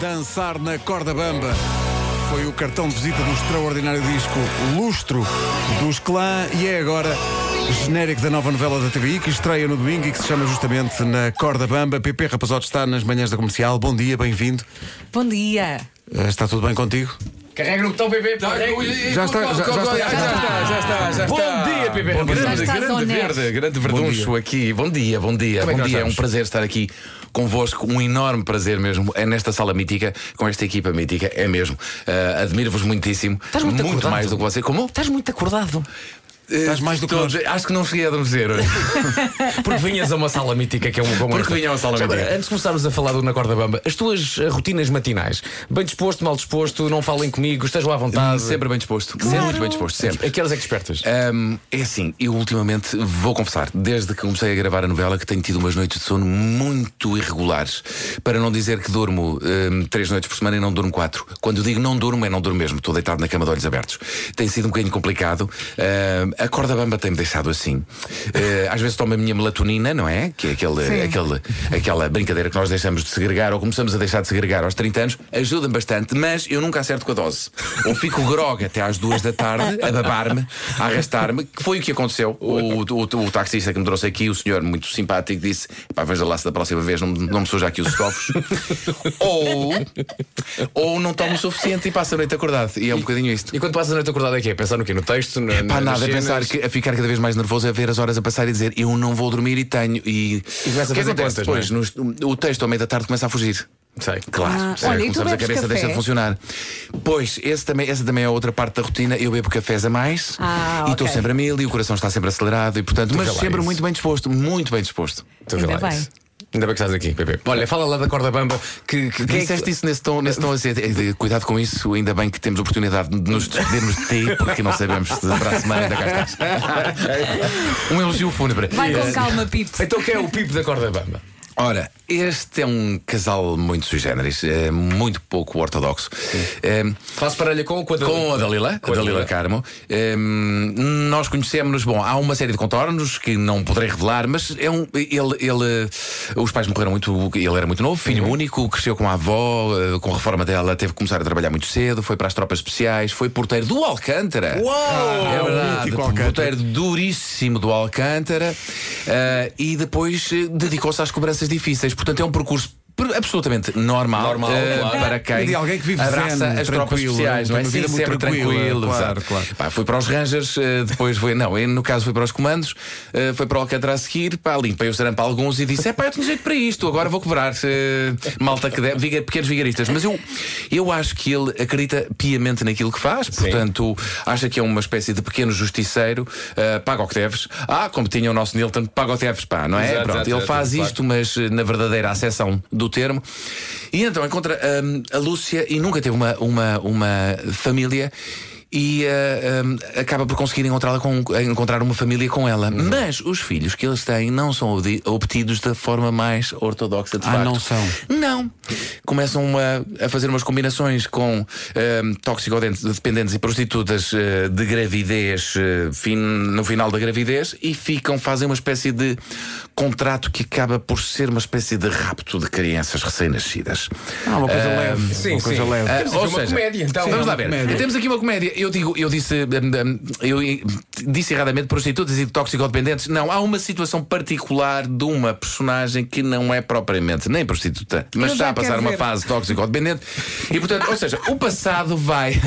Dançar na corda bamba. Foi o cartão de visita do extraordinário disco Lustro dos Clã e é agora genérico da nova novela da TVI que estreia no domingo e que se chama justamente Na Corda Bamba. PP Rapazote está nas manhãs da comercial. Bom dia, bem-vindo. Bom dia. Eh, Está tudo bem contigo? Carrega no botão, bebê. Já está, já- está. já está, já. Bom dia, bebê. Bom dia. Já Grande, grande honesto. verde, grande verduncho aqui. Bom dia, bom dia. Como é bom dia, é um prazer estar aqui convosco. Um enorme prazer mesmo. É nesta sala mítica, com esta equipa mítica, é mesmo. Ah, Admiro-vos muitíssimo. Estás muito acordado. mais do que você. Como? Estás muito acordado. Estás mais do que Estou- Acho que não cheguei a adormecer hoje. Porque vinhas a uma sala mítica que é um como Porque vinha a uma sala Já mítica. Antes de começarmos a falar do Na Corda Bamba, as tuas eh, rotinas matinais, bem disposto, mal disposto, não falem comigo, estejam à vontade. Sempre bem disposto. Sempre muito bem disposto, sempre. A que horas é que despertas? Hum, é assim, eu ultimamente vou confessar, desde que comecei a gravar a novela, que tenho tido umas noites de sono muito irregulares. Para não dizer que durmo hum, três noites por semana e não durmo quatro. Quando eu digo não durmo, é não durmo mesmo. Estou deitado na cama de olhos abertos. Tem sido um bocadinho complicado. Hum, a corda bamba tem-me deixado assim. Eh, às vezes tomo a minha melatonina, não é? Que é aquele, Sim. aquele, aquela brincadeira que nós deixamos de segregar ou começamos a deixar de segregar aos 30 anos. Ajuda-me bastante, mas eu nunca acerto com a dose. Ou fico grog até às duas da tarde, a babar-me, a arrastar-me, que foi o que aconteceu. O, o, o taxista que me trouxe aqui, o senhor muito simpático, disse: pá, veja lá se da próxima vez não, não me suja aqui os estofos. ou, ou não tomo o suficiente e passo a noite acordado. E é um bocadinho isto. E quando passas a noite acordada é que é? Pensar no quê? No texto? Na, Pá, nas nada, pensar que a ficar cada vez mais nervoso a ver as horas a passar e dizer eu não vou dormir e tenho. E, E começa a fazer contas, depois? Nos- o texto ao meio da tarde começa a fugir. Sei. Claro, Ah, percebe? olha, e começamos a cabeça café? deixa de funcionar. Pois, esse também, essa também é outra parte da rotina. Eu bebo cafés a mais Ah, e estou ok. sempre a mil e o coração está sempre acelerado e portanto, mas sempre isso. muito bem disposto, muito bem disposto. Tu Ainda bem. isso. Ainda bem que estás aqui, Pepe. Olha, fala lá da Corda Bamba. Que, que, que é que- Disseste isso nesse tom, nesse tom assim, eh, cuidado com isso, ainda bem que temos oportunidade de nos despedirmos de ti, porque não sabemos se para a semana ainda cá estás. Um elogio fúnebre. Vai com calma, Pipo. Então, quem é o Pipo da Corda Bamba? Ora, este é um casal muito sui generis, é muito pouco ortodoxo. É, Faço parelha com, com a com a Dalila, Com a Dalila Dalila. Carmo. É, nós conhecemos-nos, bom, há uma série de contornos que não poderei revelar, mas é um, ele, ele, os pais morreram muito, ele era muito novo, filho único, cresceu com a avó, eh, com a reforma dela, teve que começar a trabalhar muito cedo, foi para as tropas especiais, foi porteiro do Alcântara. Uau! É verdade, Mítico Alcântara. porteiro duríssimo do Alcântara eh, e depois eh, dedicou-se às cobranças difíceis. Portanto, é um percurso per- absolutamente normal, Normal, eh, claro. para quem de alguém que vive abraça zen, as tropas especiais, não é? Sim, sempre tranquilo. claro, exato. claro. Pá, foi para os Rangers, eh, depois foi, não, eu, no caso foi para os comandos, eh, foi para o Alcântara a seguir, pá, limpei o sarampo alguns e disse: é pá, eu tenho jeito para isto, agora vou cobrar. eh, malta que deve, viga- pequenos vigaristas. Mas eu, eu acho que ele acredita piamente naquilo que faz, portanto, acha que é uma espécie de pequeno justiceiro, eh, paga o que deves. Ah, como tinha o nosso Nilton, paga o que deves, pá, não é? Exato, Pronto, exato, ele exato, faz claro. isto, mas eh, na verdadeira acessão do termo. E então encontra hum, a Lúcia e nunca teve uma, uma, uma família. E eh, hum, acaba por conseguir encontrá-la com, encontrar uma família com ela. Uhum. Mas os filhos que eles têm não são obti- obtidos da forma mais ortodoxa de Ah, facto. não são? Não. Começam a, a fazer umas combinações com hum, toxicodependentes e prostitutas eh, de gravidez eh, fin- no final da gravidez e ficam, fazem uma espécie de contrato que acaba por ser uma espécie de rapto de crianças recém-nascidas. Ah, uma coisa leve. sim, uma coisa sim. leve. Temos aqui uma comédia, então. Vamos lá ver. comédia. Temos aqui uma comédia. Eu digo, eu disse, hum, hum, eu disse erradamente prostitutas e toxicodependentes. Não, há uma situação particular de uma personagem que não é propriamente nem prostituta, mas está a passar uma ver. fase toxicodependente. E portanto, ou seja, o passado vai,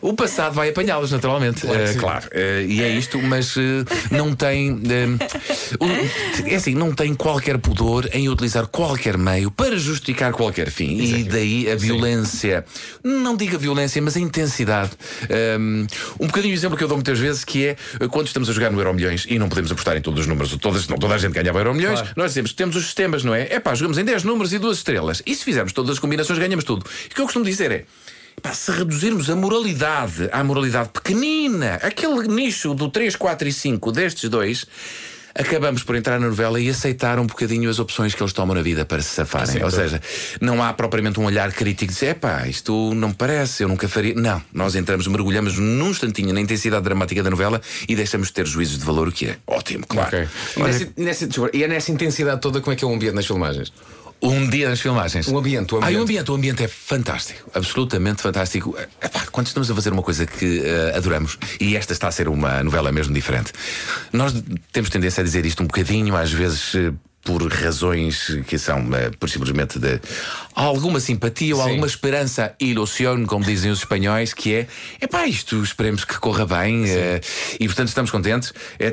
o passado vai apanhá-los naturalmente. Claro sim. claro. Eh, e é isto, mas eh, não tem, é assim, não tem qualquer pudor em utilizar qualquer meio para justificar qualquer fim. E daí a violência, não digo a violência, mas a intensidade. Um, um bocadinho o exemplo que eu dou muitas vezes que é eh, quando estamos a jogar no Euro Milhões e não podemos apostar em todos os números, todas, não, toda a gente ganhava Euro Milhões, Claro. nós dizemos temos os sistemas, não é? É pá, jogamos em 10 números e duas estrelas. E se fizermos todas as combinações, ganhamos tudo. E o que eu costumo dizer é. Pá, se reduzirmos a moralidade à moralidade pequenina, aquele nicho do 3, 4 e 5 destes dois, acabamos por entrar na novela e aceitar um bocadinho as opções que eles tomam na vida para se safarem. Sim, Ou seja, não há propriamente um olhar crítico de dizer, epá, isto não me parece, eu nunca faria. Não, nós entramos, mergulhamos num instantinho na intensidade dramática da novela e deixamos de ter juízos de valor, o que é ótimo, claro. Ok. E, nessa, nessa- desculpa, e é nessa intensidade toda como é que é o ambiente nas filmagens? Um dia das filmagens. O ambiente, o Ah, e ambiente. o ambiente, o ambiente é fantástico, absolutamente fantástico. Epá, quando estamos a fazer uma coisa que eh, adoramos, e esta está a ser uma novela mesmo diferente, nós temos tendência a dizer isto um bocadinho, às vezes. eh, por razões que são eh, por simplesmente de alguma simpatia ou Sim. alguma esperança, ilusão, como dizem os espanhóis, que é epá, isto esperemos que corra bem eh, e portanto estamos contentes. É,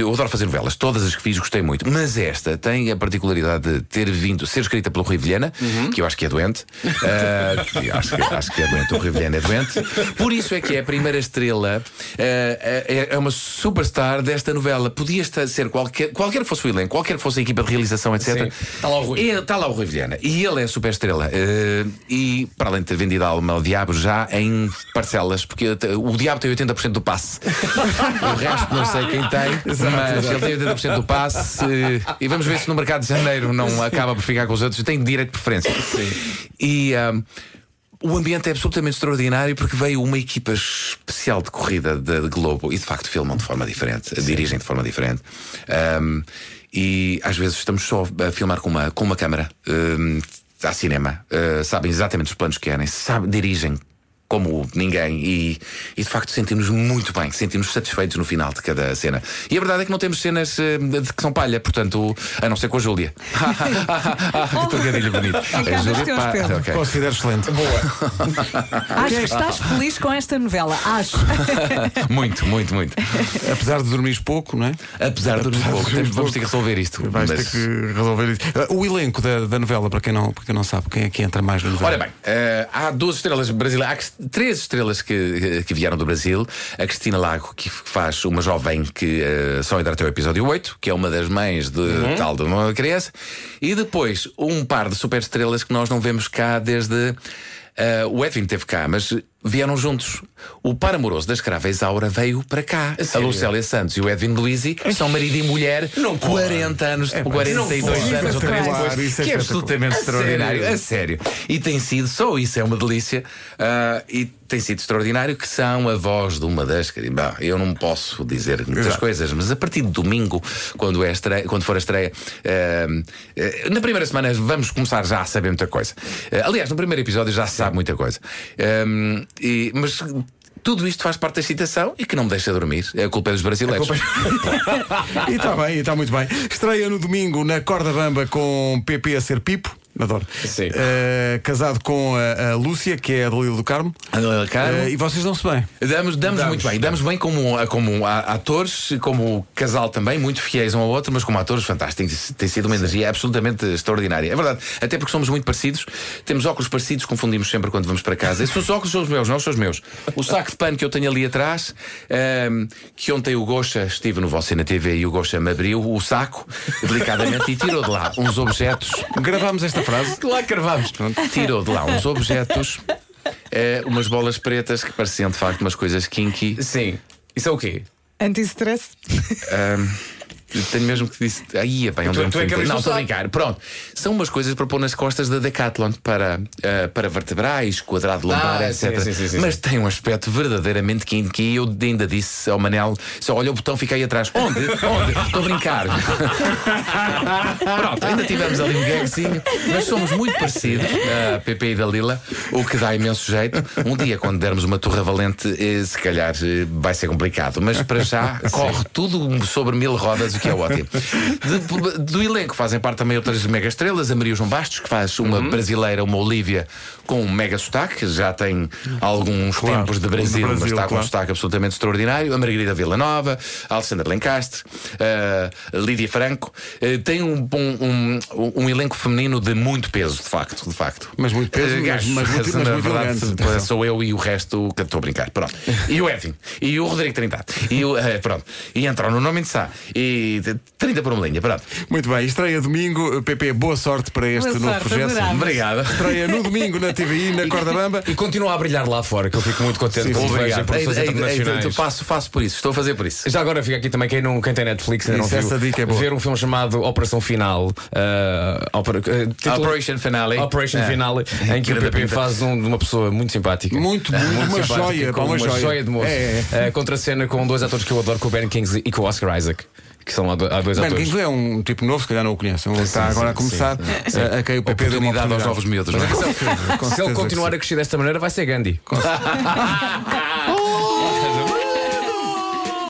eu adoro fazer novelas, todas as que fiz gostei muito, mas esta tem a particularidade de ter vindo, ser escrita pelo Rui Vilhena, que eu acho que é doente. Que acho, que, acho que é doente, o Rui Vilhena é doente. Por isso é que é a primeira estrela, eh, é, é uma superstar desta novela. Podia estar- ser qualquer, qualquer que fosse o elenco, qualquer que fosse a equipa de realização, etc. Sim. Está lá o Rui. Está lá o Rui Vilhena. E ele é super estrela. Eh, e para além de ter vendido a alma ao diabo já em parcelas, porque o diabo tem 80% do passe. o resto não sei quem tem, mas ele tem 80% do passe. eh, e vamos ver se no mercado de janeiro não acaba por ficar com os outros. Tem direito de preferência. E. ahm, o ambiente é absolutamente extraordinário porque veio uma equipa especial de corrida da de Globo e de facto filmam de forma diferente, dirigem de forma diferente. Ahm, e às vezes estamos só a filmar com uma, com uma câmara. ahm, Há cinema, ah, sabem exatamente os planos que querem, sabem, dirigem como ninguém e, e de facto sentimos muito bem, sentimos satisfeitos no final de cada cena. E a verdade é que não temos cenas eh, de que são palha, portanto, a não ser com a Júlia. que trocadilho bonito. dos teus, pá, Pedro. ok. Considero excelente. Acho que estás feliz com esta novela. Acho. muito, muito, muito. Apesar de dormires pouco, não é? Apesar de Apesar de pouco, vamos pouco. ter que resolver isto. Vais mas- ter que resolver isso. Ah, O elenco da, da novela, para quem, não, para quem não sabe, quem é que entra mais na novela? Ora bem, eh, há duas estrelas brasileiras, três estrelas que, que vieram do Brasil. A Cristina Lago, que faz uma jovem que eh, só entra até o episódio 8, que é uma das mães de tal de uma criança. E depois um par de super estrelas que nós não vemos cá desde. eh, o Edwin teve cá, mas vieram juntos. O par amoroso da escrava Isaura veio para cá. A sério? Lucélia Santos e o Edwin Luizi são marido e mulher. Não pode. 40 anos, pá, 42 não anos ou é 30 espetacular, isso é que é absolutamente A extraordinário. sério? A sério. E tem sido, só isso é uma delícia. ah, e tem sido extraordinário que são a voz de uma das. Bom, eu não posso dizer muitas Exato. coisas, mas a partir de domingo, quando, é a estreia, quando for a estreia, ah, ah, na primeira semana vamos começar já a saber muita coisa. Aliás, no primeiro episódio já se sabe muita coisa. E- mas. Tudo isto faz parte da excitação e que não me deixa dormir. É a culpa dos brasileiros. E está bem, está muito bem. Estreia no domingo na Corda Bamba com PP a ser Pipo. Adoro. Sim. Eh, casado com a, a Lúcia, que é a Dalila do Carmo. André Caro. Eh, e vocês dão-se bem. Damos, damos, muito bem, damos bem como, como a- atores, como casal também, muito fiéis um ao outro, mas como atores fantásticos. Tem sido uma energia absolutamente extraordinária. É verdade, até porque somos muito parecidos, temos óculos parecidos, confundimos sempre quando vamos para casa. Esses os óculos são os meus, não são os meus. O saco de pano que eu tenho ali atrás, ehm, que ontem o Gocha estive no Você na TV e o Gocha me abriu o saco delicadamente e tirou de lá uns objetos. Gravámos esta frase. Claro que vamos. Tirou de lá uns objetos, eh, umas bolas pretas que pareciam de facto umas coisas kinky. Sim. Isso é o quê? Anti-stress. Ahm, tenho mesmo que disse. Aí, bem, Tu- tu é que Não, estou a brincar. Pronto. São umas coisas para pôr nas costas da Decathlon para, ah, para vertebrais, quadrado lombar, Ah, etc. sim, sim, sim, Mas tem um aspecto verdadeiramente kinky. E eu ainda disse ao Manel: só olha o botão, fica aí atrás. Onde? Onde? Estou a brincar. Pronto, ainda tivemos ali um gagzinho. Mas somos muito parecidos, a Pepe e Dalila, o que dá imenso jeito. Um dia, quando dermos uma torre valente, eh, se calhar eh, vai ser complicado. Mas para já corre tudo sobre mil rodas, que é ótimo. De- do elenco fazem parte também outras mega estrelas, a Maria João Bastos, que faz uma Uhum. brasileira, uma Olívia, com um mega sotaque, que já tem alguns Claro, tempos de Brasil, de mas Brasil, está com um claro. sotaque absolutamente extraordinário. A Margarida Villanova, a Alexandra Lencastre, a Lídia Franco. Eh, tem um, bom- um, um elenco feminino de muito peso, de facto. De facto. Mas muito peso, Eh, mas- mas muito- mas na verdade, elegante, sou eu e o resto que estou a brincar. Pronto. E o Edwin. E o Rodrigo Trindade. E o, eh, pronto. E entram no nome de Sá. E 30 por uma linha. Pronto. Muito bem, estreia domingo. PP, boa sorte para este Boa novo sorte, projeto. adorava. Obrigado. Estreia no domingo na TVI, na Corda Bamba. E continua a brilhar lá fora, que eu fico muito contente sim. vejo em produções Ei, ei, faço, faço por isso. Estou a fazer por isso. Já agora fica aqui também quem, não, quem tem Netflix ainda não viu, essa dica é boa. ver um filme chamado Operação Final uh, opera- uh, título- Operation Finale. Operation É. Finale em que o PP pinta. faz um, de uma pessoa muito simpática Muito, muito, uma simpática, joia, com uma uma, joia. joia de moço É, Uh, contra a cena com dois atores que eu adoro com o Ben Kingsley e com o Oscar Isaac que são há do- há dois Ben atores. Kingsley é um tipo novo, se calhar não o conhecem. Ele está agora a começar, a, a quem o PP deu uma Oportunidade aos novos miúdos, não é? Com Se ele certeza continuar a crescer desta maneira, vai ser Gandhi.